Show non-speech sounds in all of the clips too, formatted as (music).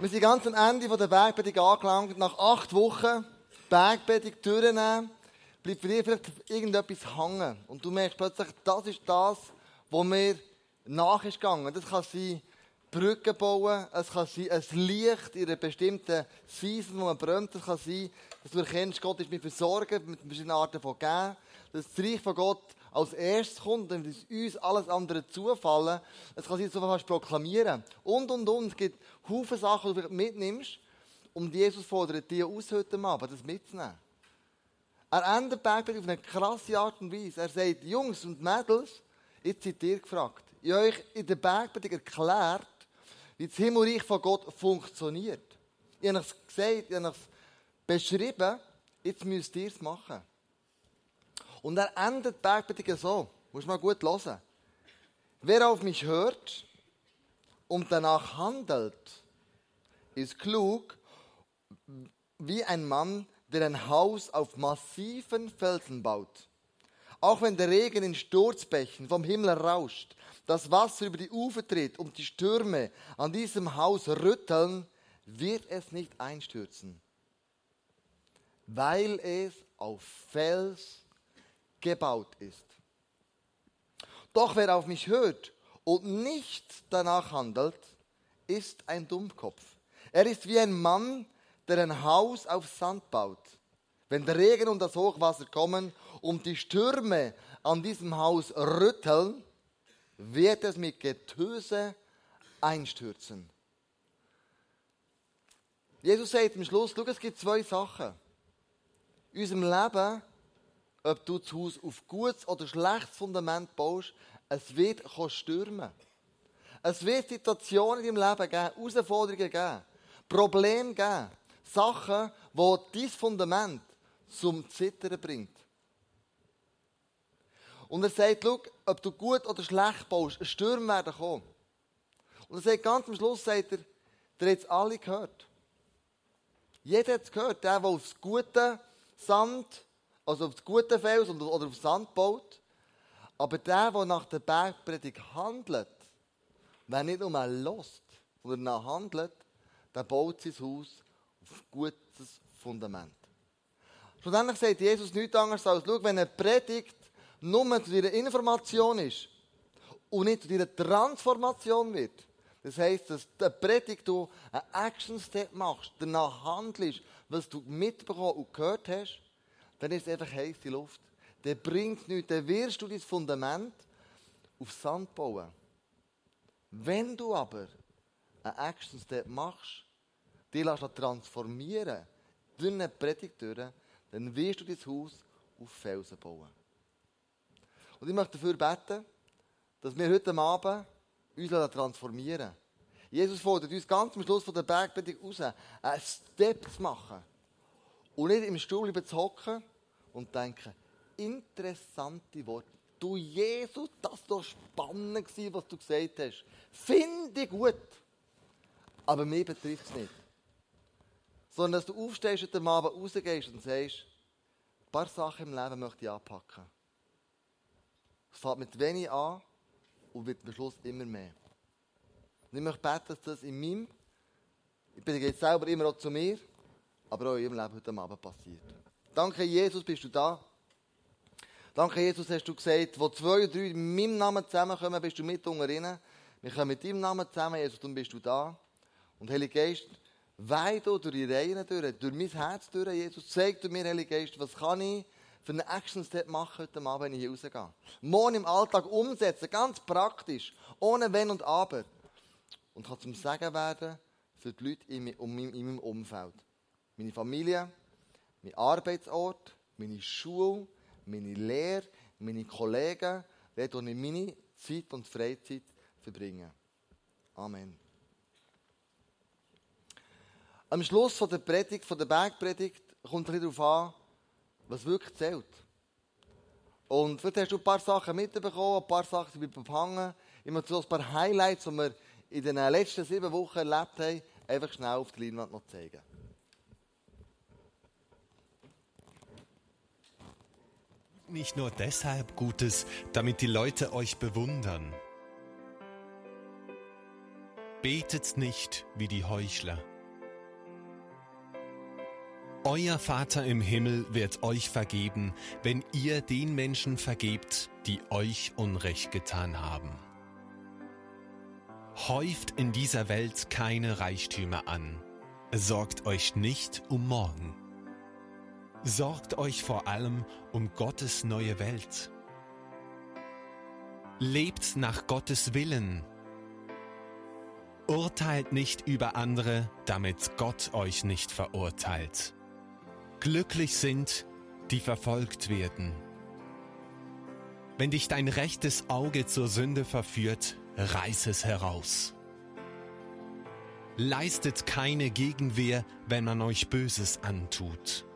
Wir sind ganz am Ende der Bergpredigt angelangt. Nach acht Wochen Bergpredigt durchnehmen, bleibt dich vielleicht irgendetwas hängen. Und du merkst plötzlich, das ist das, was mir nach ist gegangen. Das kann sein, Brücken bauen, es kann sein, ein Licht in einer bestimmten Season, wo man brennt. Es kann sein, dass du erkennst, Gott ist mir versorgen mit verschiedenen Arten von Geben. Das Reich von Gott als erstes kommt, dann ist uns alles andere zufallen. Es kann sein, dass du fast proklamieren. Und, und, und. Es gibt Haufen Sachen, die du mitnimmst. Und Jesus fordert dich aus heute Abend, das mitzunehmen. Er endet Bergpredigt auf eine krasse Art und Weise. Er sagt, Jungs und Mädels, jetzt seid ihr gefragt. Ich habe euch in der Bergpredigt erklärt, wie das Himmelreich von Gott funktioniert. Ich habe es gesagt, ich habe es beschrieben, jetzt müsst ihr es machen. Und er endet die Bergpredigt so. Muss man gut hören. Wer auf mich hört und danach handelt, ist klug wie ein Mann, der ein Haus auf massiven Felsen baut. Auch wenn der Regen in Sturzbächen vom Himmel rauscht, das Wasser über die Ufer tritt und die Stürme an diesem Haus rütteln, wird es nicht einstürzen, weil es auf Fels gebaut ist. Doch wer auf mich hört und nicht danach handelt, ist ein Dummkopf. Er ist wie ein Mann, der ein Haus auf Sand baut. Wenn der Regen und das Hochwasser kommen und die Stürme an diesem Haus rütteln, wird es mit Getöse einstürzen. Jesus sagt am Schluss, schau, es gibt zwei Sachen. In unserem Leben ob du das Haus auf gutes oder schlechtes Fundament baust, es wird stürmen. Es wird Situationen in deinem Leben geben, Herausforderungen geben, Probleme geben, Sachen, die dein Fundament zum Zittern bringt. Und er sagt, schau, ob du gut oder schlecht baust, ein Sturm werden kommen. Und er sagt ganz am Schluss, sagt er, der hat es alle gehört. Jeder hat es gehört, der, der aufs gute Sand also auf das gute Fels oder auf Sand baut. Aber der, der nach der Bergpredigt handelt, wer nicht nur lost, sondern nach handelt, der baut sein Haus auf gutes Fundament. Schlussendlich sagt Jesus nichts anderes als, schau, wenn eine Predigt nur zu deiner Information ist und nicht zu deiner Transformation wird, das heisst, dass der Predigt du einen Action-Step machst, danach handelst, was du mitbekommen und gehört hast, dann ist es einfach heiße Luft. Dann bringt es nichts. Dann wirst du dein Fundament auf Sand bauen. Wenn du aber einen Action Step machst, die lässt transformieren durch eine Predigt dann wirst du dein Haus auf Felsen bauen. Und ich möchte dafür beten, dass wir heute Abend uns transformieren Jesus fordert uns ganz am Schluss von der Bergpredigt raus, einen Step zu machen. Und nicht im Stuhl zu hocken und denken, interessante Worte. Du Jesus, das war spannend, was du gesagt hast. Finde ich gut. Aber mich betrifft es nicht. Sondern dass du aufstehst und am Abend rausgehst und sagst, ein paar Sachen im Leben möchte ich anpacken. Es fängt mit wenig an und wird am Schluss immer mehr. Und ich möchte beten, dass das in meinem, ich bin jetzt selber immer auch zu mir, aber auch in ihrem Leben heute Abend passiert. Danke, Jesus, bist du da. Danke, Jesus, hast du gesagt, wo zwei drei in meinem Namen zusammenkommen, bist du mit unter ihnen. Wir kommen mit deinem Namen zusammen, Jesus, dann bist du da. Und Heiliger Geist, weih du durch die Reihen durch, durch mein Herz durch, Jesus. Zeig du mir, Heiliger Geist, was kann ich für einen Action-Step machen heute Abend, wenn ich hier rausgehe. Morgen im Alltag umsetzen, ganz praktisch, ohne Wenn und Aber. Und kann zum Segen werden für die Leute in meinem Umfeld. Meine Familie, mein Arbeitsort, meine Schule, meine Lehre, meine Kollegen, dort, wo ich meine Zeit und Freizeit verbringe. Amen. Am Schluss von der Predigt, von der Bergpredigt, kommt es darauf an, was wirklich zählt. Und vielleicht hast du ein paar Sachen mitbekommen, ein paar Sachen sind behangen. Ich möchte so ein paar Highlights, die wir in den letzten sieben Wochen erlebt haben, einfach schnell auf der Leinwand noch zeigen. Nicht nur deshalb Gutes, damit die Leute euch bewundern. Betet nicht wie die Heuchler. Euer Vater im Himmel wird euch vergeben, wenn ihr den Menschen vergebt, die euch Unrecht getan haben. Häuft in dieser Welt keine Reichtümer an, sorgt euch nicht um morgen. Sorgt euch vor allem um Gottes neue Welt. Lebt nach Gottes Willen. Urteilt nicht über andere, damit Gott euch nicht verurteilt. Glücklich sind, die verfolgt werden. Wenn dich dein rechtes Auge zur Sünde verführt, reiß es heraus. Leistet keine Gegenwehr, wenn man euch Böses antut.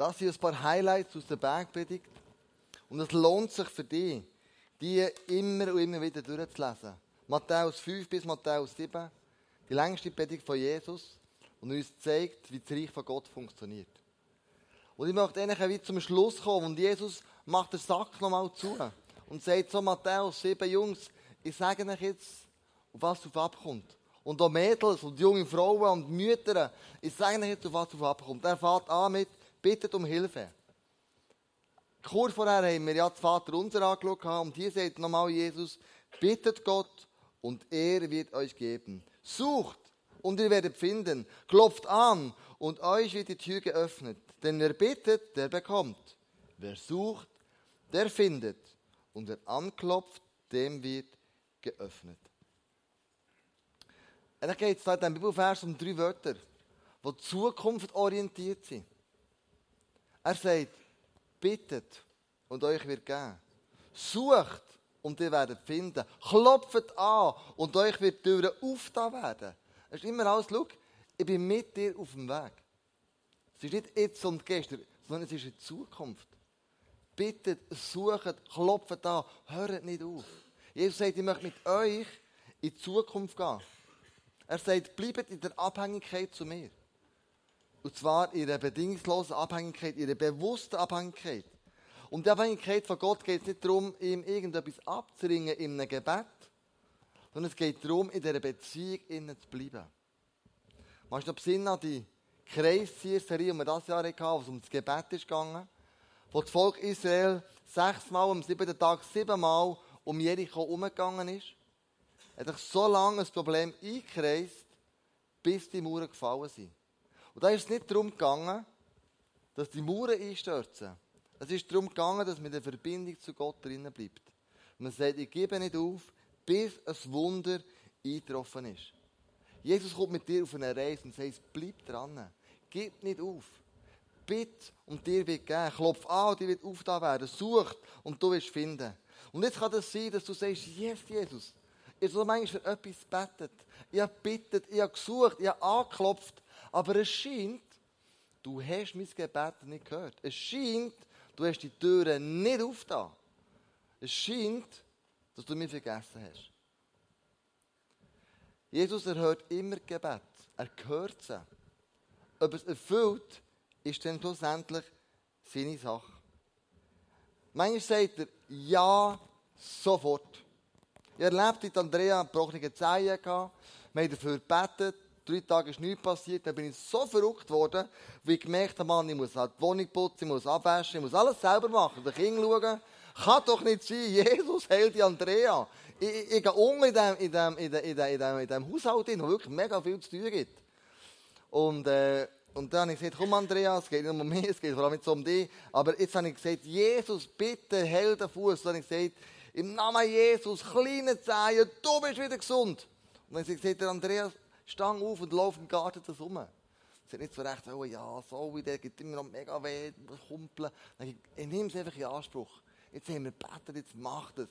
Das sind ein paar Highlights aus der Bergpredigt. Und es lohnt sich für dich, die immer und immer wieder durchzulesen. Matthäus 5 bis Matthäus 7, die längste Predigt von Jesus und uns zeigt, wie das Reich von Gott funktioniert. Und ich möchte eigentlich wie zum Schluss kommen und Jesus macht den Sack nochmal zu und sagt so, Matthäus 7, Jungs, ich sage euch jetzt, auf was es abkommt. Und auch Mädels und junge Frauen und Mütter, ich sage euch jetzt, auf was es abkommt. Er fährt an mit, bittet um Hilfe. Kurz vorher haben wir ja das Vater unser angeschaut und hier sagt nochmal Jesus, bittet Gott und er wird euch geben. Sucht und ihr werdet finden. Klopft an und euch wird die Tür geöffnet. Denn wer bittet, der bekommt. Wer sucht, der findet. Und wer anklopft, dem wird geöffnet. Und geht es da in diesem Bibelvers um drei Wörter, die zukunftsorientiert sind. Er sagt, bittet und euch wird geben. Sucht und ihr werdet finden. Klopft an und euch wird die Türen aufgetan werden. Es ist immer alles, schau, ich bin mit dir auf dem Weg. Es ist nicht jetzt und gestern, sondern es ist in Zukunft. Bittet, sucht, klopft an, hört nicht auf. Jesus sagt, ich möchte mit euch in die Zukunft gehen. Er sagt, bleibt in der Abhängigkeit zu mir. Und zwar in der bedingungslosen Abhängigkeit, in der bewussten Abhängigkeit. Und die Abhängigkeit von Gott geht es nicht darum, ihm irgendetwas abzuringen in einem Gebet, sondern es geht darum, in dieser Beziehung innen zu bleiben. Machst du noch Sinn an die Kreiszieher-Serie, die wir dieses Jahr hatten, wo es um das Gebet gegangen, wo das Volk Israel sechsmal am siebten Tag siebenmal um Jericho umgegangen ist, hat sich so lange das Problem eingekreist, bis die Mauern gefallen sind. Und da ist es nicht darum gegangen, dass die Mauern einstürzen, es ist darum gegangen, dass man in der Verbindung zu Gott drinnen bleibt. man sagt, ich gebe nicht auf, bis ein Wunder eingetroffen ist. Jesus kommt mit dir auf eine Reise und sagt, bleib dran. Gib nicht auf. Bitte und dir wird geben. Klopf an dir wird aufgetan werden. Sucht und du wirst finden. Und jetzt kann das sein, dass du sagst, yes, Jesus. Ich habe manchmal für etwas gebetet. Ich habe gebeten, ich habe gesucht, ich habe angeklopft. Aber es scheint, du hast mein Gebet nicht gehört. Es scheint, Du hast die Türen nicht aufgetan. Es scheint, dass du mich vergessen hast. Jesus erhört immer Gebet. Er hört sie. Ob es erfüllt, ist dann schlussendlich seine Sache. Manchmal sagt er, ja, sofort. Ich erlebte Andrea gebrochene Zehen. Wir haben dafür gebetet drei Tage ist nichts passiert. Dann bin ich so verrückt worden, wie ich gemerkt habe, Mann, ich muss halt die Wohnung putzen, ich muss abwaschen, ich muss alles selber machen, den Kind schauen. Kann doch nicht sein, (laughs) Jesus heilt die Andrea. Ich, ich, ich gehe unten in dem, in dem, in dem, in dem, in dem, Haushalt hin, wo wirklich mega viel zu tun gibt. Und, äh, und dann habe ich gesagt, komm Andrea, es geht nicht um mich, (laughs) es geht vor allem nicht um dich. Aber jetzt habe ich gesagt, Jesus, bitte, heil den Fuß. Dann habe ich gesagt, im Namen Jesus, kleine Zehen, du bist wieder gesund. Und dann habe ich gesagt, Andreas, Stang auf und lauf im Garten das rum. Sie hat nicht so recht, oh ja, so wie der gibt immer noch mega weh, kumpeln. Ich, ich nehme es einfach in Anspruch. Jetzt haben wir gebetet, jetzt macht es.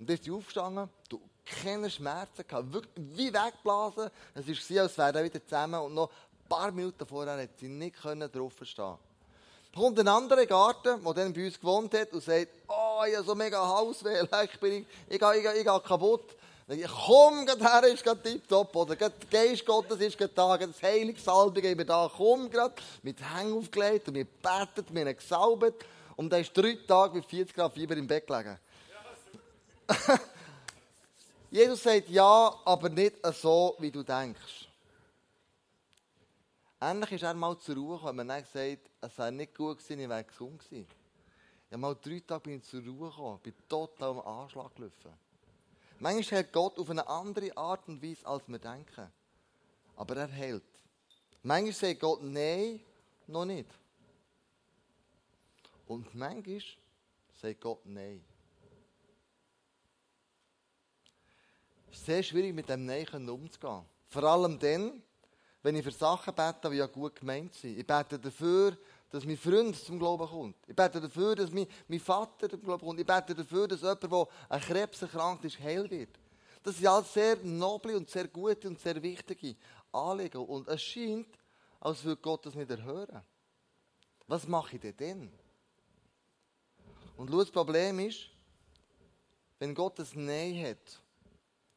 Und dann ist sie aufgestanden, du keine Schmerzen gehabt, wirklich wie weggeblasen. Es ist sie, als wäre er wieder zusammen und noch ein paar Minuten vorher hat sie nicht drauf stehen. Da kommt ein anderer Garten, der dann bei uns gewohnt hat und sagt, oh, ich habe so mega Hausweh, (laughs) ich bin, ich, ich, ich, ich, ich kaputt. Ich komm, gerade her, ist gerade tipptopp, oder der Geist Gottes ist gerade da, das heilige Salbung eben da, komm gerade, mit Hängen aufgelegt und wir betet, wir haben gesalbt Und der ist drei Tage mit 40 Grad Fieber im Bett gelegen. (laughs) Jesus sagt ja, aber nicht so, wie du denkst. Ähnlich ist er mal zur Ruhe gekommen. Man hat gesagt, es sei nicht gut gewesen, ich wäre gesund gewesen. Ja, mal drei Tage bin ich zur Ruhe gekommen, bin total am Anschlag gelaufen. Manchmal hält Gott auf eine andere Art und Weise, als wir denken. Aber er hält. Manchmal sagt Gott Nein, noch nicht. Und manchmal sagt Gott Nein. Es ist sehr schwierig, mit dem Nein umzugehen. Vor allem dann, wenn ich für Sachen bete, die ja gut gemeint sind. Ich bete dafür, dass mein Freund zum Glauben kommt. Ich bete dafür, dass mein, mein Vater zum Glauben kommt. Ich bete dafür, dass jemand, der an Krebs erkrankt ist, heil wird. Das sind alles sehr noble und sehr gute und sehr wichtige Anliegen. Und es scheint, als würde Gott das nicht erhören. Was mache ich denn dann? Und schau, das Problem ist, wenn Gott ein Nein hat,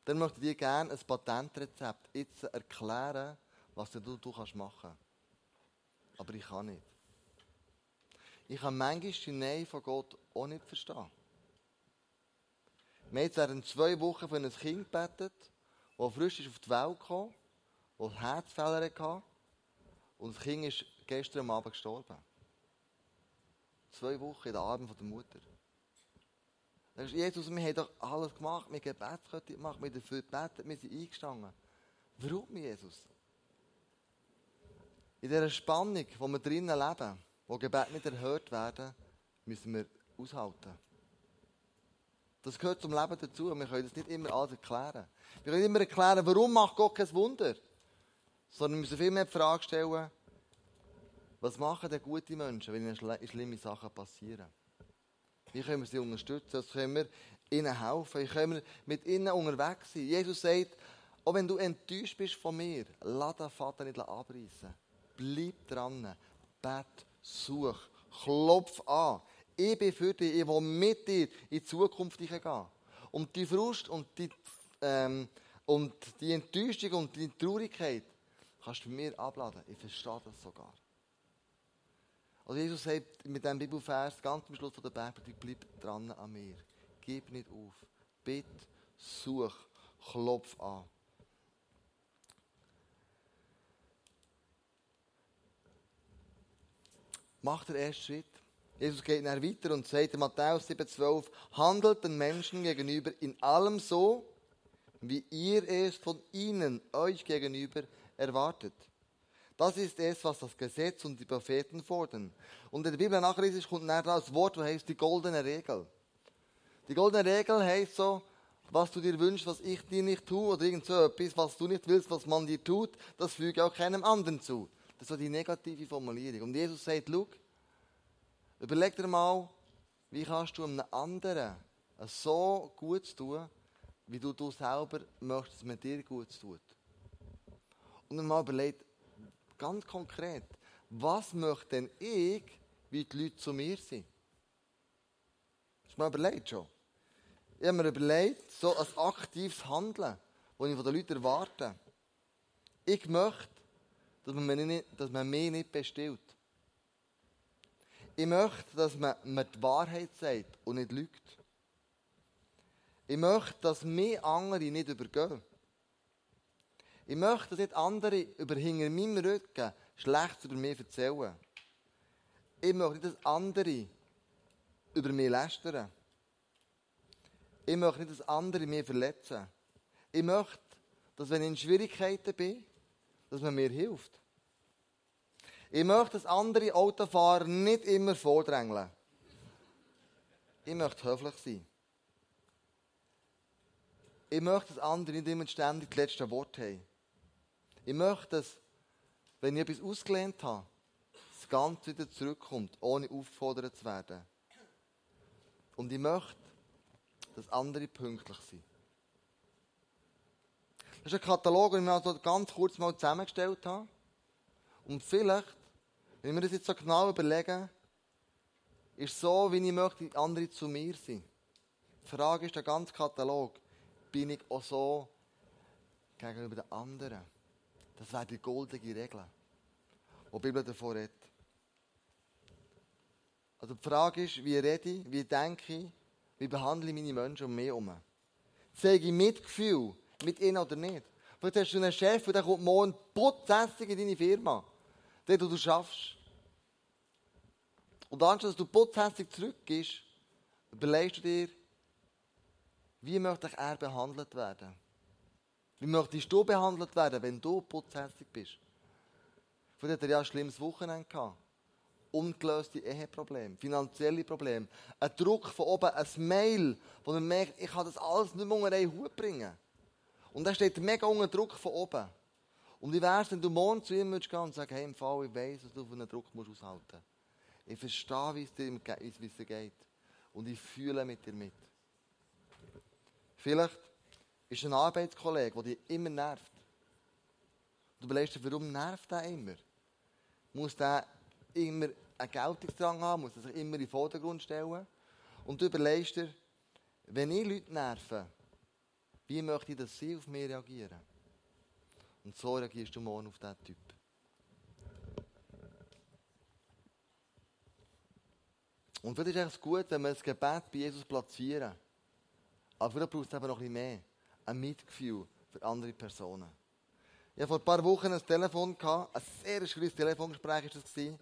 dann möchte ich dir gerne ein Patentrezept jetzt erklären, was du, du kannst machen Aber ich kann nicht. Ich kann manchmal die Nein von Gott auch nicht verstehen. Wir haben während zwei Wochen für ein Kind gebetet, das frisch auf die Welt kam, das Herzfehler hatte und das Kind ist gestern Abend gestorben. Zwei Wochen in den Armen der Mutter. Da ist Jesus, wir haben doch alles gemacht, wir haben Gebetskette gemacht, wir haben dafür gebetet, wir sind eingestanden. Warum, Jesus? In dieser Spannung, wo wir drinnen leben, wo Gebet nicht erhört werden, müssen wir aushalten. Das gehört zum Leben dazu. Wir können das nicht immer alles erklären. Wir können immer erklären, warum macht Gott kein Wunder. Sondern wir müssen viel mehr die Frage stellen, was machen denn gute Menschen, wenn ihnen schlimme Sachen passieren? Wie können wir sie unterstützen? Was können wir ihnen helfen? Wie können wir mit ihnen unterwegs sein? Jesus sagt, auch wenn du enttäuscht bist von mir, lass den Vater nicht abreißen. Bleib dran. Bet, such, klopf an. Ich bin für dich, ich will mit dir in die Zukunft gehen. Und die Frust und die, ähm, und die Enttäuschung und die Traurigkeit kannst du mir abladen. Ich verstehe das sogar. Also Jesus sagt mit diesem Bibelvers ganz am Schluss von der Bergpredigt, bleib dran an mir. Gib nicht auf. Bitte, such, klopf an. Mach den ersten Schritt. Jesus geht dann weiter und sagt in Matthäus 7,12: Handelt den Menschen gegenüber in allem so, wie ihr es von ihnen, euch gegenüber, erwartet. Das ist es, was das Gesetz und die Propheten fordern. Und in der Bibel nachlesen kommt dann das Wort, das heißt die goldene Regel. Die goldene Regel heißt so, was du dir wünschst, was ich dir nicht tue, oder irgend so etwas, was du nicht willst, was man dir tut, das füge auch keinem anderen zu. Das ist so die negative Formulierung. Und Jesus sagt, schau, überleg dir mal, wie kannst du einem anderen so gut tun, wie du, du selber möchtest, dass man dir gut tut. Und dann mal überlegt, Ganz konkret. Was möchte denn ich, wie die Leute zu mir sind? Hast du mir überlegt schon? Ich habe mir überlegt, so ein aktives Handeln, das ich von den Leuten erwarte. Ich möchte, dass man, mich nicht, dass man mich nicht bestillt. Ich möchte, dass man mir die Wahrheit sagt und nicht lügt. Ich möchte, dass mir andere nicht übergehen. Ich möchte, dass nicht andere über hinter meinem Rücken schlecht über mich erzählen. Ich möchte nicht, dass andere über mich lästern. Ich möchte nicht, dass andere mich verletzen. Ich möchte, dass wenn ich in Schwierigkeiten bin, dass man mir hilft. Ich möchte, dass andere Autofahrer nicht immer vordrängeln. Ich möchte höflich sein. Ich möchte, dass andere nicht immer ständig das letzte Wort haben. Ich möchte, dass, wenn ich etwas ausgelehnt habe, das Ganze wieder zurückkommt, ohne aufgefordert zu werden. Und ich möchte, dass andere pünktlich sind. Das ist ein Katalog, den ich mir also ganz kurz mal zusammengestellt habe. Und vielleicht, wenn wir das jetzt so genau überlegen, ist so, wie ich möchte, andere zu mir sind. Die Frage ist, der ganze Katalog, bin ich auch so gegenüber den anderen? Das wäre die goldene Regel, die die Bibel davor redet. Also die Frage ist, wie rede ich, wie denke ich, wie behandle ich meine Menschen um mich herum? Zeige ich Mitgefühl mit ihnen oder nicht? Vielleicht hast du einen Chef, der kommt morgen putzässig in deine Firma, der du schaffst. Und anstatt dass du putzhässig zurückgehst, überlegst du dir, wie möchte er behandelt werden? Wie möchtest du behandelt werden, wenn du putzhässig bist? Vielleicht hat er ja ein schlimmes Wochenende gehabt. Ungelöste Eheprobleme, finanzielle Probleme, ein Druck von oben, ein Mail, wo man merkt, ich kann das alles nicht mehr unter einen Hut bringen. Und da steht mega unter Druck von oben. Und wie wär's, wenn du morgen zu ihm gehen und sagst, hey, im Fall, ich weiss, dass du von einem Druck musst aushalten musst. Ich verstehe, wie es dir geht. Und ich fühle mit dir mit. Vielleicht ist ein Arbeitskollege, der dich immer nervt. Du überlegst dir, warum nervt er immer? Muss der immer einen Geltungsdrang haben? Muss er sich immer in den Vordergrund stellen? Und du überlegst dir, wenn ich Leute nerve, wie möchte ich, dass sie auf mich reagieren? Und so reagierst du morgen auf diesen Typ. Und vielleicht ist es gut, wenn wir das Gebet bei Jesus platzieren. Aber vielleicht braucht es eben noch ein bisschen mehr. Ein Mitgefühl für andere Personen. Ich hatte vor ein paar Wochen ein Telefon, ein sehr schwieriges Telefongespräch war das.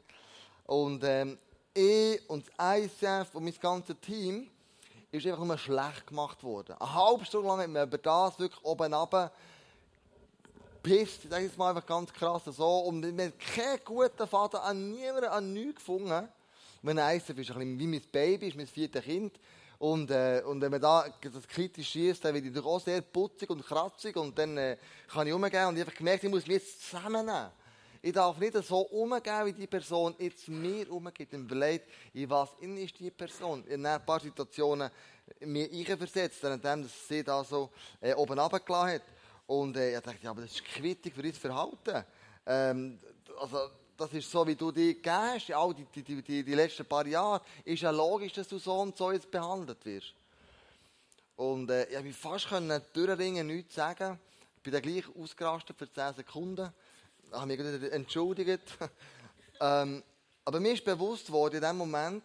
Und ähm, ich und das ICF und mein ganzes Team ist einfach nur schlecht gemacht worden. Eine halbe Stunde lang hat man über das wirklich oben runter gepisst. Ich sage jetzt mal einfach ganz krass so. Und wir haben keinen guten Vater an niemanden, an nichts gefunden. Mein ICF ist ein bisschen wie mein Baby, ist mein viertes Kind. Und, äh, und wenn man da das kritisch schießt, dann wird ich auch sehr putzig und kratzig und dann äh, kann ich umgehen und ich habe gemerkt, ich muss mich jetzt zusammennehmen. Ich darf nicht so umgehen, wie die Person jetzt mir umgeht. Und überlegt, in was ist die Person. In ein paar Situationen mir einversetzt, nachdem sie da so äh, oben runtergelassen hat. Und äh, ich dachte, ja, aber das ist quittig für unser Verhalten. Ähm, also, das ist so, wie du dich gehst, all die, die, die, die letzten paar Jahre, ist ja logisch, dass du so und so jetzt behandelt wirst. Und äh, ich konnte fast durchringen, nichts sagen. Ich bin dann gleich ausgerastet für 10 Sekunden. Ich habe mich entschuldigt. (laughs) ähm, aber mir ist bewusst worden, in dem Moment,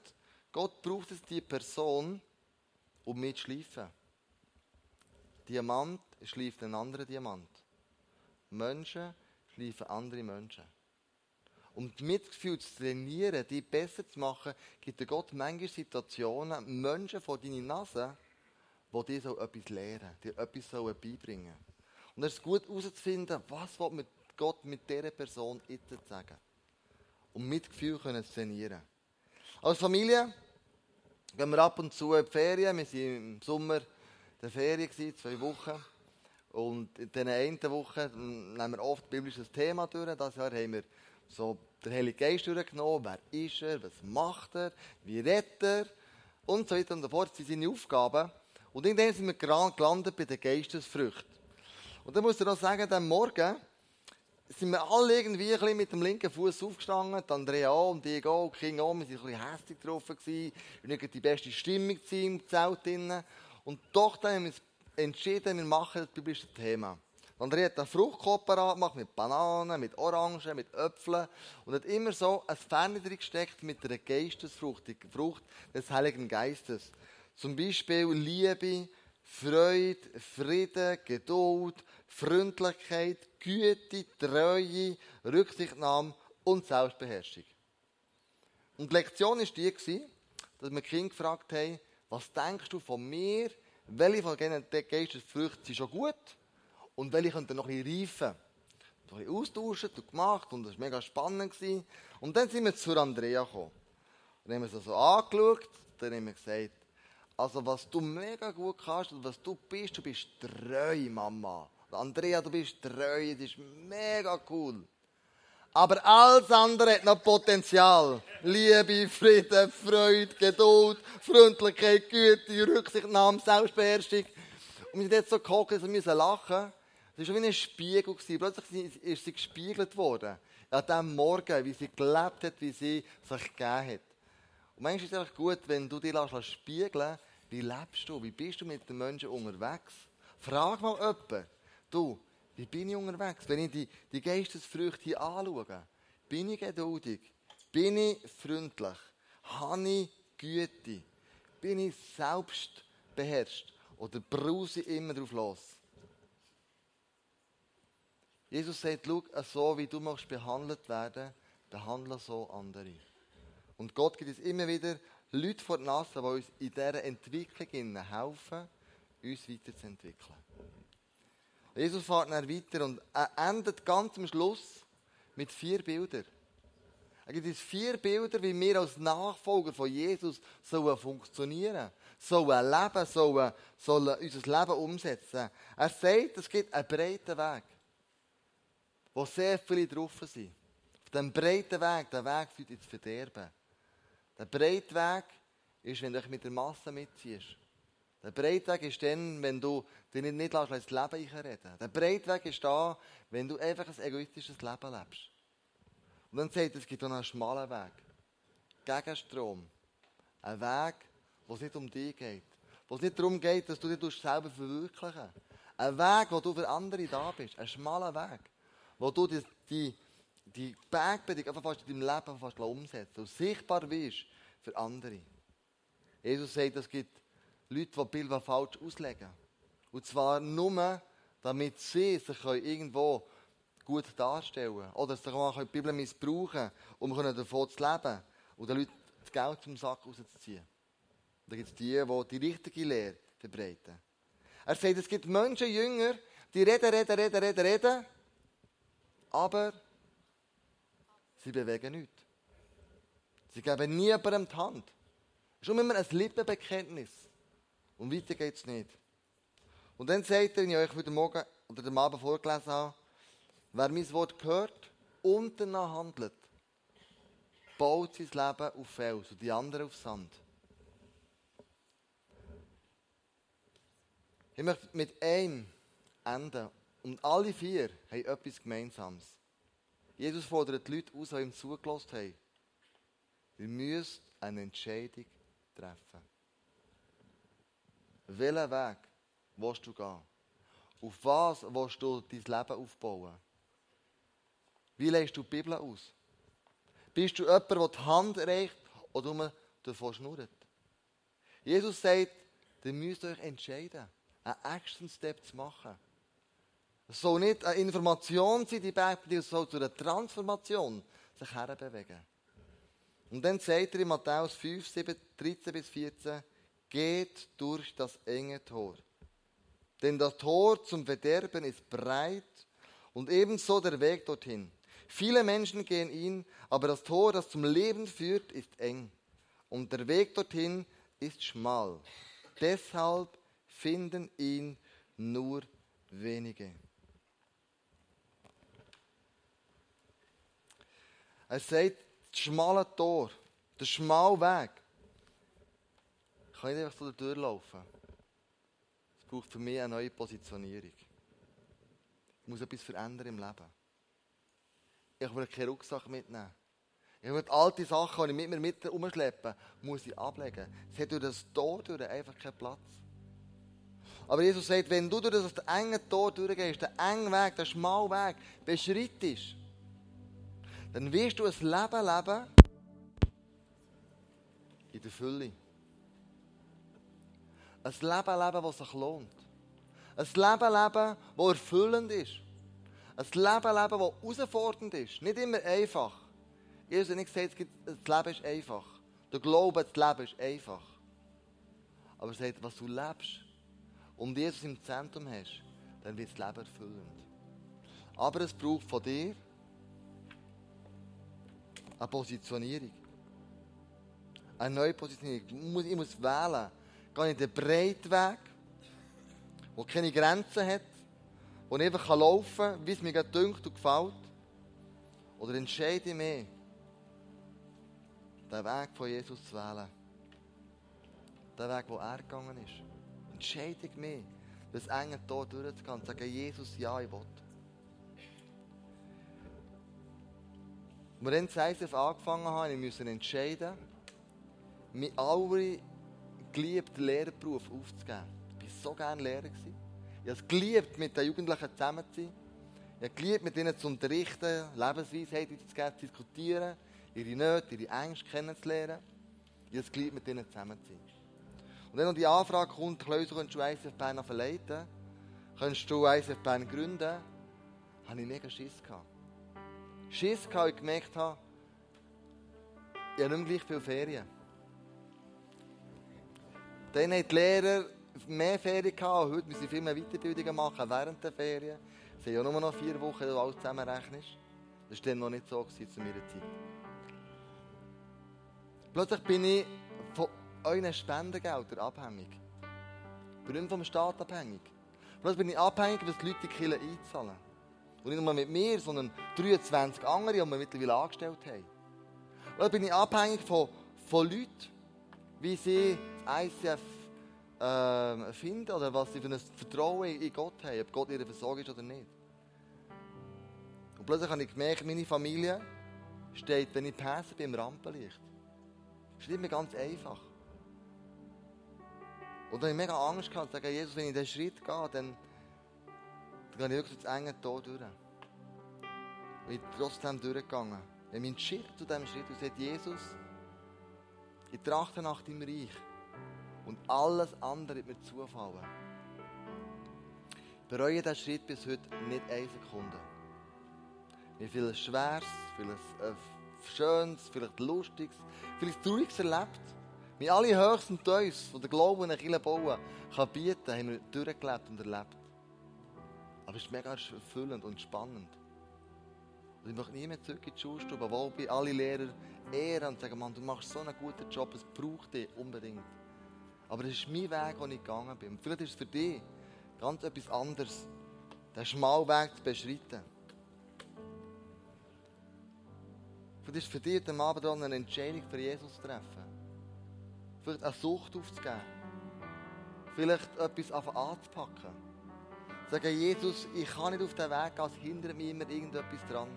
Gott braucht es die Person, um mich zu schleifen. Diamant schleift einen anderen Diamant. Menschen schleifen andere Menschen. Um das Mitgefühl zu trainieren, die besser zu machen, gibt Gott manche Situationen, Menschen vor deine Nase, die dir so etwas lehren, dir etwas beibringen sollen. Und es ist gut herauszufinden, was will Gott mit dieser Person jetzt sagen. Um Mitgefühl zu trainieren. Als Familie gehen wir ab und zu in die Ferien. Wir waren im Sommer in der Ferien, zwei Wochen. Und in diesen einen Wochen nehmen wir oft biblisches Thema durch. Dieses Jahr haben wir so den Heiligen Geist durchgenommen. Wer ist er? Was macht er? Wie redet er? Und so weiter und so fort. Das sind seine Aufgaben. Und irgendwann sind wir gelandet bei den Geistesfrüchten. Und dann muss ich noch sagen, am Morgen sind wir alle irgendwie ein mit dem linken Fuß aufgestanden. Die Andrea und ich auch, King auch. Wir waren ein bisschen hässlich getroffen. Wir nicht die beste Stimmung im Zelt. Und doch dann haben wir entschieden, wir machen das biblische Thema. André hat einen Fruchtkorb gemacht mit Bananen, mit Orangen, mit Äpfeln und hat immer so ein Fern gesteckt mit einer Geistesfrucht, die Frucht des Heiligen Geistes. Zum Beispiel Liebe, Freude, Frieden, Geduld, Freundlichkeit, Güte, Treue, Rücksichtnahme und Selbstbeherrschung. Und die Lektion war die, dass wir Kind gefragt haben, was denkst du von mir, welche von diesen Geistesfrüchten sind schon gut und welche könnten noch ein bisschen reifen. Ein bisschen austauschen und gemacht und das war mega spannend. Und dann sind wir zu Andrea gekommen. Dann haben wir sie so angeschaut, dann haben wir gesagt, also was du mega gut kannst und was du bist, du bist treu, Mama. Andrea, du bist treu, das ist mega cool. Aber alles andere hat noch Potenzial. Liebe, Frieden, Freude, Geduld, Freundlichkeit, Güte, Rücksichtnahme, Selbstbeherrschung. Und wir sind jetzt so gehockt, dass wir müssen lachen. Das war wie ein Spiegel. Plötzlich ist sie gespiegelt worden. An diesem Morgen, wie sie gelebt hat, wie sie sich gegeben hat. Und manchmal ist es gut, wenn du dich spiegeln lässt, wie lebst du, wie bist du mit den Menschen unterwegs? Frag mal jemanden, du, wie bin ich unterwegs? Wenn ich die, die Geistesfrüchte hier anschaue, bin ich geduldig? Bin ich freundlich? Habe ich Güte? Bin ich selbst beherrscht? Oder brause ich immer drauf los? Jesus sagt, schau, so wie du möchtest behandelt werden, behandle so andere. Und Gott gibt uns immer wieder Leute vor die Nase, die uns in dieser Entwicklung helfen, uns weiterzuentwickeln. Jesus fährt dann weiter und er endet ganz am Schluss mit vier Bildern. Er gibt uns vier Bilder, wie wir als Nachfolger von Jesus sollen funktionieren sollen, leben sollen, sollen unser Leben umsetzen. Er sagt, es gibt einen breiten Weg, wo sehr viele drauf sind. Auf diesem breiten Weg, der Weg führt ins Verderben. Der breite Weg ist, wenn du dich mit der Masse mitziehst. Der Breitweg ist dann, wenn du dich nicht, nicht lässt, ins Leben einreden Der Breitweg ist da, wenn du einfach ein egoistisches Leben lebst. Und dann sagt es, gibt auch einen schmalen Weg. Gegen Strom. Ein Weg, wo es nicht um dich geht. Wo es nicht darum geht, dass du dich selber verwirklichen Ein Weg, wo du für andere da bist. Ein schmaler Weg. Wo du die, die Bergbedingung einfach fast in deinem Leben fast umsetzt. Und sichtbar bist für andere. Jesus sagt, es gibt Leute, die Bilder falsch auslegen. Und zwar nur, damit sie sich irgendwo gut darstellen können. Oder sie die Bibel missbrauchen um davon zu leben und den Leuten das Geld zum Sack rauszuziehen. Da gibt es die, die die richtige Lehre verbreiten. Er sagt, es gibt Menschen, Jünger, die reden, reden, reden, reden, reden, aber sie bewegen nichts. Sie geben niemandem die Hand. Es ist immer ein Lippenbekenntnis. Und weiter geht es nicht. Und dann sagt er, wenn ich euch heute Morgen oder am Abend vorgelesen habe, wer mein Wort hört und danach handelt, baut sein Leben auf Fels und die anderen auf Sand. Ich möchte mit einem enden. Und alle vier haben etwas Gemeinsames. Jesus fordert die Leute aus, die ihm zugelassen haben. Wir müssen eine Entscheidung treffen. Welchen Weg willst du gehen? Auf was willst du dein Leben aufbauen? Wie legst du die Bibel aus? Bist du jemand, der die Hand reicht oder nur davon schnurrt? Jesus sagt, ihr müsst euch entscheiden, einen Action-Step zu machen. Es soll nicht eine Information sein, die Bergbildung, es soll zu einer Transformation sich herbewegen. Und dann sagt er in Matthäus 5, 7, 13 bis 14, geht durch das enge Tor. Denn das Tor zum Verderben ist breit und ebenso der Weg dorthin. Viele Menschen gehen ihn, aber das Tor, das zum Leben führt, ist eng. Und der Weg dorthin ist schmal. Deshalb finden ihn nur wenige. Er sagt, das schmale Tor, der schmale Weg, ich kann nicht einfach so durchlaufen. Es braucht für mich eine neue Positionierung. Ich muss etwas verändern im Leben. Ich will keine Rucksack mitnehmen. Ich will alte Sachen, die ich mit mir mit umschleppen, muss ich ablegen. Es hat durch das Tor durch einfach keinen Platz. Aber Jesus sagt, wenn du durch das enge Tor durchgehst, den engen Weg, den schmalen Weg beschreitest, dann wirst du ein Leben leben in der Fülle. Ein Leben leben, das sich lohnt. Ein Leben leben, das erfüllend ist. Ein Leben leben, das herausfordernd ist. Nicht immer einfach. Jesus hat nicht gesagt, das Leben ist einfach. Der Glaube, das Leben ist einfach. Aber er sagt, was du lebst und Jesus im Zentrum hast, dann wird das Leben erfüllend. Aber es braucht von dir eine Positionierung. Eine neue Positionierung. Ich muss, wählen gehe ich den breiten Weg, der keine Grenzen hat, wo ich einfach laufen kann, wie es mir dünkt und gefällt? Oder entscheide ich mich, den Weg von Jesus zu wählen? Den Weg, wo er gegangen ist. Entscheide ich mich, das enge Tor durchzugehen und sagen, Jesus, ja, ich will. Wir dann das angefangen haben, ich musste entscheiden, mit alle geliebt, den Lehrerberuf aufzugeben. Ich war so gerne Lehrer. Ich habe es geliebt, mit den Jugendlichen zusammen zu sein. Ich habe geliebt, mit ihnen zu unterrichten, Lebensweisheit zu diskutieren, ihre Nöte, ihre Ängste kennenzulernen. jetzt Glied mit ihnen zusammenziehen. Und wenn noch die Anfrage kommt, Klöser, könntest du ICF Bern verleiten? Könntest du ICF Bern gründen? Habe ich mega Schiss gehabt. Schiss gehabt, ich gemerkt habe, ich habe nicht mehr gleich viele Ferien. Dann haben die Lehrer mehr Ferien gehabt, heute müssen sie viel mehr Weiterbildungen machen während der Ferien. Sie haben ja nur noch vier Wochen, wenn du alles zusammenrechnest. Das war dann noch nicht so zu meiner Zeit. Plötzlich bin ich von euren Spendengeldern abhängig. Ich bin nicht vom Staat abhängig. Plötzlich bin ich abhängig, was die Leute die Kirche einzahlen. Und nicht nur mit mir, sondern 23 andere, die wir mittlerweile angestellt haben. Plötzlich bin ich abhängig von, von Leuten, wie sie das ICF äh, finden oder was sie für ein Vertrauen in Gott haben, ob Gott ihre Versorgung ist oder nicht. Und plötzlich habe ich gemerkt, meine Familie steht, wenn ich passe, beim Rampenlicht. Das ist nicht mehr ganz einfach. Und dann habe ich mega Angst gehabt, zu sagen, Jesus, wenn ich diesen Schritt gehe, dann, dann gehe ich wirklich das enge Tor durch. Und ich bin trotzdem durchgegangen. Wenn mein Schritt zu diesem Schritt und sagt, Jesus, ich trachte nach deinem Reich und alles andere wird mir zufallen. Ich bereue diesen Schritt bis heute nicht eine Sekunde. Wie viel Schweres, vieles äh, Schönes, vielleicht Lustiges, vielleicht Trauriges erlebt. Wie alle Höchst und Tiefs, von der Glauben und Kirche bauen kann bieten, haben wir durchgelebt und erlebt. Aber es ist mega erfüllend und spannend. Ich möchte nie mehr zurück in die Schulstube, obwohl bei alle Lehrer ehren und sagen, Mann, du machst so einen guten Job, es braucht dich unbedingt. Aber das ist mein Weg, den ich gegangen bin. Und vielleicht ist es für dich ganz etwas anderes, den schmalen Weg zu beschreiten. Vielleicht ist es für dich am Abend eine Entscheidung für Jesus zu treffen. Vielleicht eine Sucht aufzugeben. Vielleicht etwas anzupacken. Sagen, Jesus, ich kann nicht auf den Weg gehen, es hindert mich immer irgendetwas dran.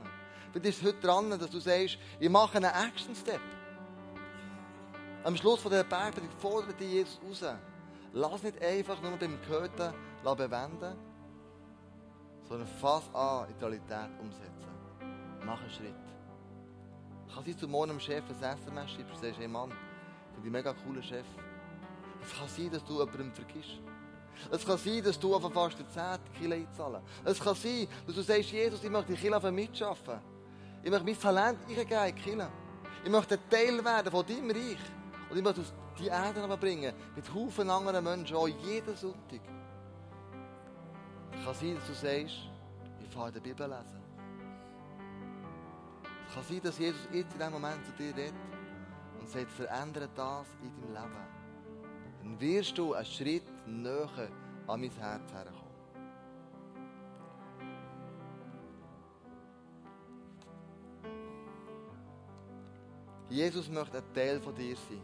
Vielleicht ist es heute dran, dass du sagst, ich mache einen Action-Step. Am Schluss von dieser Bergpredigt fordert dich Jesus raus. Lass nicht einfach nur beim Gehörten bewenden, sondern fass an, in die Realität umsetzen. Mach einen Schritt. Kann sein, du morgen dem Chef ein SMS schreibst und sagst, hey Mann, ich bin ein mega cooler Chef. Es kann sein, dass du jemanden vergisst. Es kann sein, dass du auf fast den 10 Kilo einzahlen. Es kann sein, dass du sagst, Jesus, ich möchte die Kilo mitschaffen. Ich möchte mein Talent eingeben in Kilo. Ich möchte Teil werden von deinem Reich. Und ich möchte auf die Erde bringen, mit Haufen anderen Menschen, auch jeden Sonntag. Es kann sein, dass du sagst, ich fahre die Bibel lesen. Es kann sein, dass Jesus jetzt in diesem Moment zu dir redet und sagt, verändere das in deinem Leben. Dann wirst du einen Schritt näher an mein Herz herkommen. Jesus möchte ein Teil von dir sein.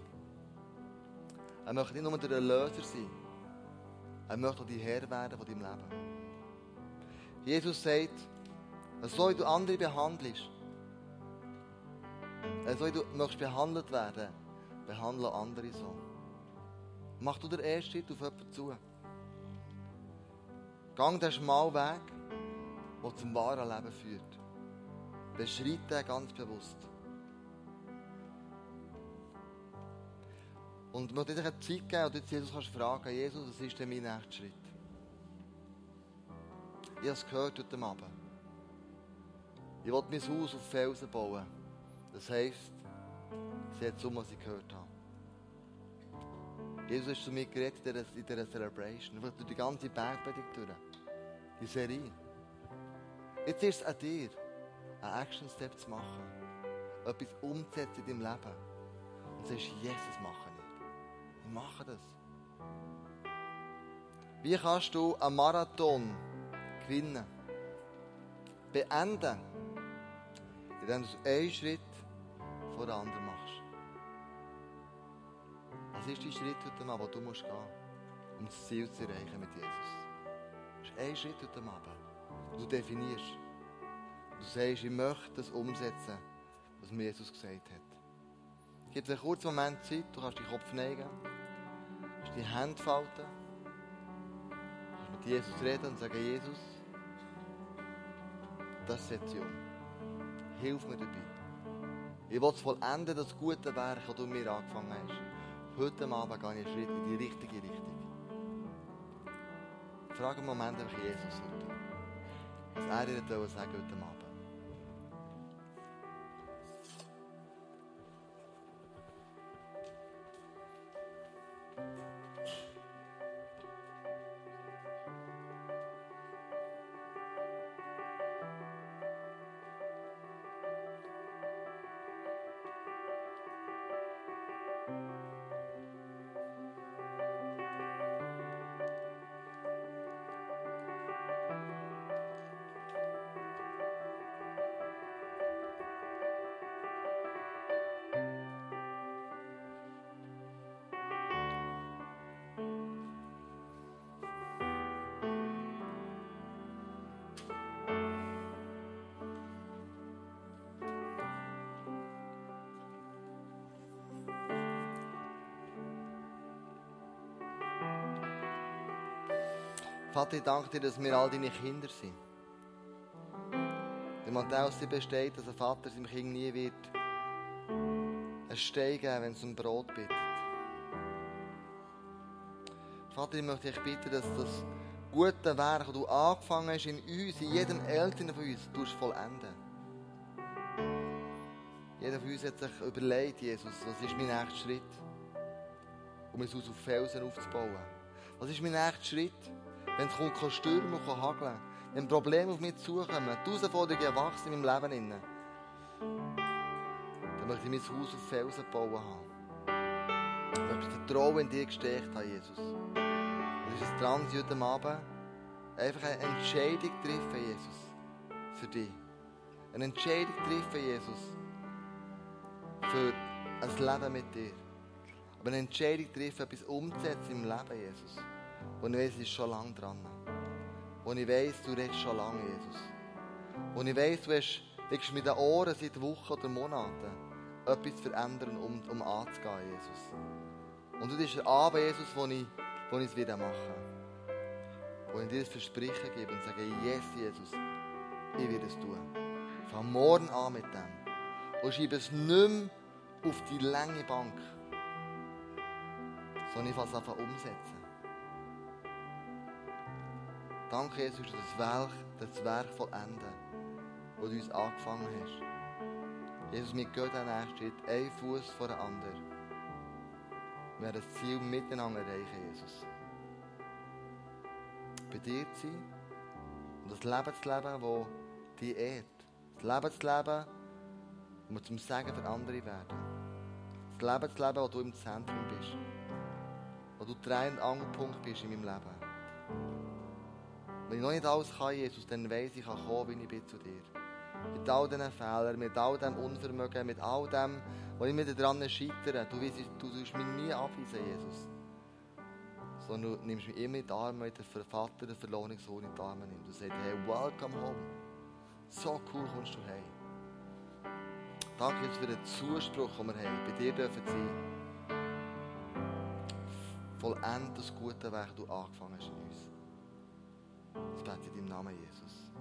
Er möchte nicht nur der Erlöser sein. Er möchte auch die Herr werden von deinem Leben. Jesus sagt, so wie du andere behandelst, so wie du möchtest behandelt werden, behandle andere so. Mach du den ersten Schritt auf jemanden zu. Gang den schmalen Weg, der zum wahren Leben führt. Beschreite den ganz bewusst. Und möchte dir eine Zeit geben, und jetzt Jesus kannst fragen, Jesus, was ist denn mein nächster Schritt? Ich habe es gehört heute Abend. Ich will mein Haus auf Felsen bauen. Das heisst, ich sehe zu, was ich gehört habe. Jesus ist zu mir geredet in dieser Celebration. Durch die ganze Bergpredigt durch. Die Serie. Jetzt ist es an dir, einen Action-Step zu machen. Etwas umzusetzen in deinem Leben. Und du sagst, Jesus, mache ich. Ich mache das. Wie kannst du einen Marathon gewinnen? Beenden. Indem du einen Schritt vor den anderen machst. Ist dein Schritt heute Abend, den du musst gehen um das Ziel zu erreichen mit Jesus? Das ist ein Schritt heute Abend. Du definierst. Du sagst, ich möchte das umsetzen, was mir Jesus gesagt hat. Gebe dir einen kurzen Moment Zeit, du kannst den Kopf neigen, kannst die Hände falten, kannst mit Jesus reden und sagen, Jesus, das setze ich um. Hilf mir dabei. Ich will vollenden, das gute Werk, das du mir angefangen hast. Heute Abend gehe ich einen Schritt in die richtige Richtung. Frage einen Moment einfach Jesus heute. Was er dir sagen heute Abend. Vater, ich danke dir, dass wir all deine Kinder sind. Der Matthäus besteht, dass ein Vater seinem Kind nie wird einen Stein geben, wenn es um Brot bittet. Vater, ich möchte dich bitten, dass das gute Werk, das du angefangen hast in uns, in jedem Eltern von uns, du vollenden. Jeder von uns hat sich überlegt, Jesus, was ist mein nächster Schritt, um es Haus auf Felsen aufzubauen? Was ist mein nächster Schritt? Wenn es kommt, kann stürmen und hageln, wenn Probleme auf mich zukommen, die Herausforderungen wachsen in meinem Leben, dann möchte ich mein Haus auf Felsen bauen haben. Ich möchte Vertrauen in dir gestärkt haben, Jesus. Und es ist dran, heute Abend einfach eine Entscheidung treffen, Jesus, für dich. Eine Entscheidung treffen, Jesus, für ein Leben mit dir. Aber eine Entscheidung treffen, etwas umzusetzen im Leben, Jesus. Und ich weiß, es ist schon lange dran. Und ich weiß, du redest schon lange, Jesus. Und ich weiß, du hast, liegst mit den Ohren seit Wochen oder Monaten, etwas verändern, um, um anzugehen, Jesus. Und du bist der Abend, Jesus, wo ich, wo ich es wieder mache. Wo ich dir das Versprechen gebe und sage, yes, Jesus, ich werde es tun. Fang morgen an mit dem. Und schreibe es nicht mehr auf die lange Bank, sondern ich fasse einfach umsetzen. Danke, Jesus, für das Werk, das Werk vollenden, das du uns angefangen hast. Jesus, wir gehen den nächsten Schritt, ein Fuß vor dem anderen. Wir werden das Ziel miteinander erreichen, Jesus. Bei dir zu sein und das Leben zu leben, das dich ehrt. Das Leben zu leben, wo wir zum Segen für andere werden. Das Leben zu leben, wo du im Zentrum bist. Wo du Dreh- und Angelpunkt bist in meinem Leben. Wenn ich noch nicht alles kann, Jesus, dann weiss ich, ich kann kommen, wie ich bin zu dir. Mit all diesen Fehlern, mit all dem Unvermögen, mit all dem, wo ich mir daran scheitere. Du, weißt, du tust mich nie abweisen, Jesus. Sondern du nimmst mich immer in die Arme, wie der Vater der verlorenen Sohn in die Arme nimmt. Du sagst, hey, welcome home. So cool kommst du heim. Danke jetzt für den Zuspruch, den wir haben. Bei dir dürfen sein. Vollend das gute das du angefangen hast in uns. Ich bete in deinem Namen, Jesus.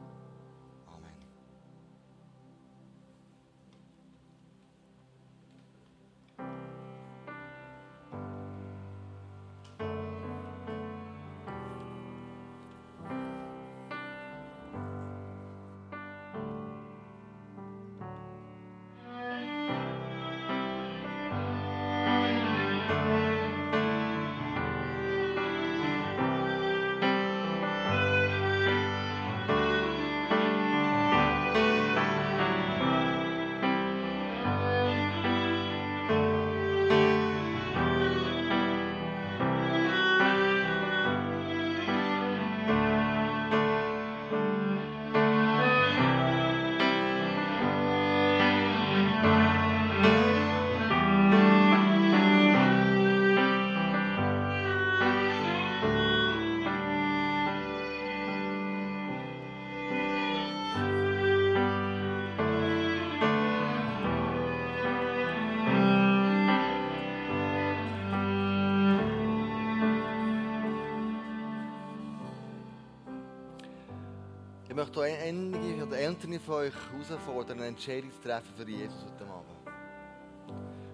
Möchte auch einige oder Eltern von euch herausfordern, eine Entscheidung zu treffen für Jesus heute Abend.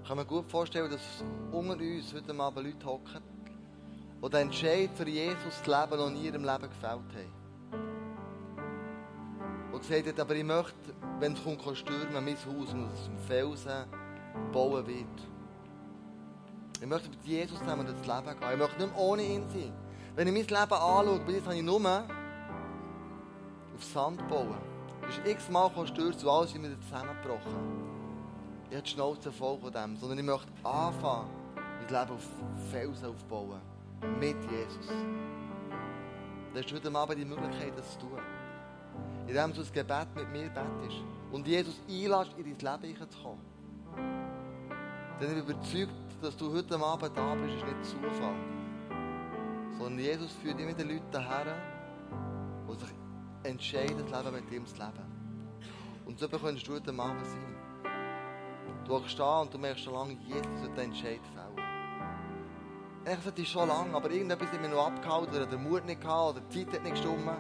Ich kann mir gut vorstellen, dass unter uns heute Abend Leute hocken, die den Entscheid für Jesus zu leben noch nie in ihrem Leben gefällt haben. Und gesagt haben, aber ich möchte, wenn es kommt, stürmen, mein Haus und aus dem Felsen bauen wird. Ich möchte mit Jesus zusammen durchs Leben gehen. Ich möchte nicht mehr ohne ihn sein. Wenn ich mein Leben anschaue, bis jetzt habe ich nur auf Sand bauen. Ist x-mal gestürzt und alles ist wieder zusammengebrochen. Ich habe die Schnauze voll von dem. Sondern ich möchte anfangen, mein Leben auf Felsen aufbauen. Mit Jesus. Dann hast du heute Abend die Möglichkeit, das zu tun. Indem du das Gebet mit mir betest. Und Jesus einlässt, in dein Leben hineinzukommen. Denn ich bin überzeugt, dass du heute Abend da bist, ist nicht Zufall. Sondern Jesus führt immer die Leute her, die sich entscheiden, das Leben mit ihm zu leben. Und so könntest du heute Abend sein. Du stehst da und du merkst schon lange, Jesus wird den Entscheid fällen. Ich ist schon lange, aber irgendetwas hat mich noch abgehalten oder der Mut nicht gehabt oder die Zeit hat nicht gestimmt.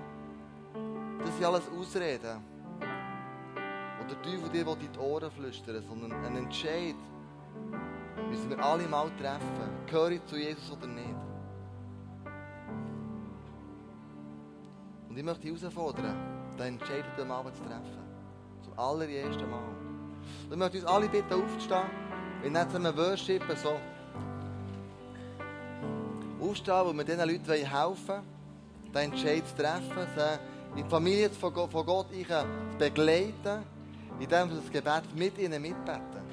Das sind alles Ausreden. Oder die von dir, die in die Ohren flüstern, sondern ein Entscheid müssen wir alle mal treffen. Gehöre ich zu Jesus oder nicht? Und ich möchte dich herausfordern, den Entscheid am Abend zu treffen. Zum allerersten Mal. Und ich möchte uns alle bitten, aufzustehen. Wir nehmen zusammen worshipen, so. Aufstehen, wo wir diesen Leuten helfen wollen, den Entscheid zu treffen, sie in die Familie von Gott, zu begleiten, indem sie das Gebet mit ihnen mitbeten.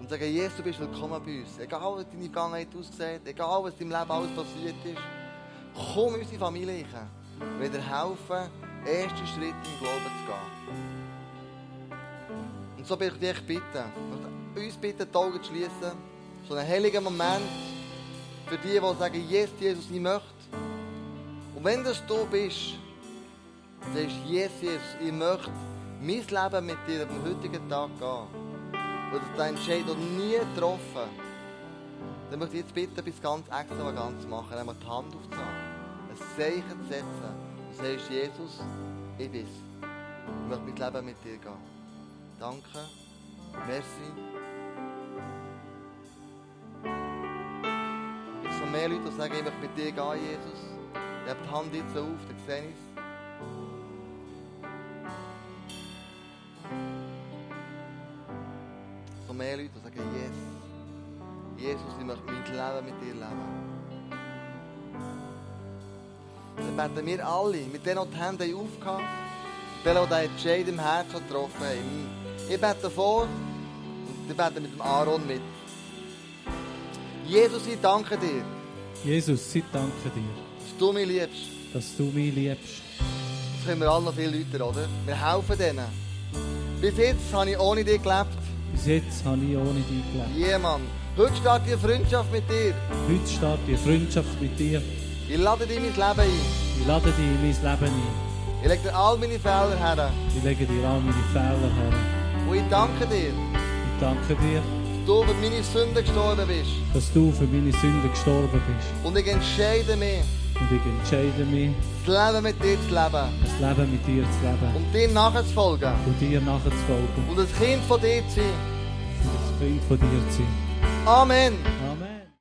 Und sagen, Jesus, du bist willkommen bei uns. Egal, wie deine Vergangenheit aussieht, egal, was in deinem Leben alles passiert ist, komm in unsere Familie rein. Wir dir helfen, ersten Schritt im Glauben zu gehen. Und so bin ich dich bitten, uns bitten, die Augen zu schließen. So einen heiligen Moment für die, die sagen, yes, Jesus, ich möchte. Und wenn das du bist, sagst yes, Jesus, ich möchte mein Leben mit dir am heutigen Tag gehen. Oder deinen Entscheid noch nie getroffen, dann möchte ich jetzt bitten, etwas ganz extravagant zu machen, einmal die Hand aufzunehmen, ein Zeichen zu setzen und sagst, Jesus, ich bin's. Ich möchte mein Leben mit dir gehen. Danke. Merci. Es gibt noch mehr Leute, die sagen, ich möchte mit dir gehen, Jesus. Ich habe die Hand jetzt so auf, dann sehe ich es. Mehr Leute, die sagen, yes. Jesus, ich möchte mein Leben mit dir leben. Dann beten wir alle, mit denen die Hände aufgehauen, die diesen Entscheid im Herzen getroffen haben. Ich bete vor und ich bete mit dem Aaron mit. Jesus, ich danke dir. Jesus, ich danke dir. Dass du mich liebst. Dass du mich liebst. Das können wir alle noch viele Leute, oder? Wir helfen denen. Bis jetzt habe ich ohne dich gelebt. Bis jetzt habe ich ohne dich gelebt. Jemand. Heute steht die Freundschaft mit dir. Heute steht die Freundschaft mit dir. Ich lade dich in mein Leben ein. Ich lade dich in mein Leben ein. Ich lege dir all meine Fehler her. Ich lege dir all meine Fehler her. Und ich danke dir. Ich danke dir. Dass du für meine Sünden gestorben bist. Dass du für meine Sünden gestorben bist. Und ich entscheide mich. Und ich entscheide mich. Das Leben mit dir zu leben. Das Leben mit dir zu leben. Und dir nachzufolgen. Und dir nachzufolgen. Und ein Kind von dir zu sein. Und ein Kind von dir zu sein. Amen.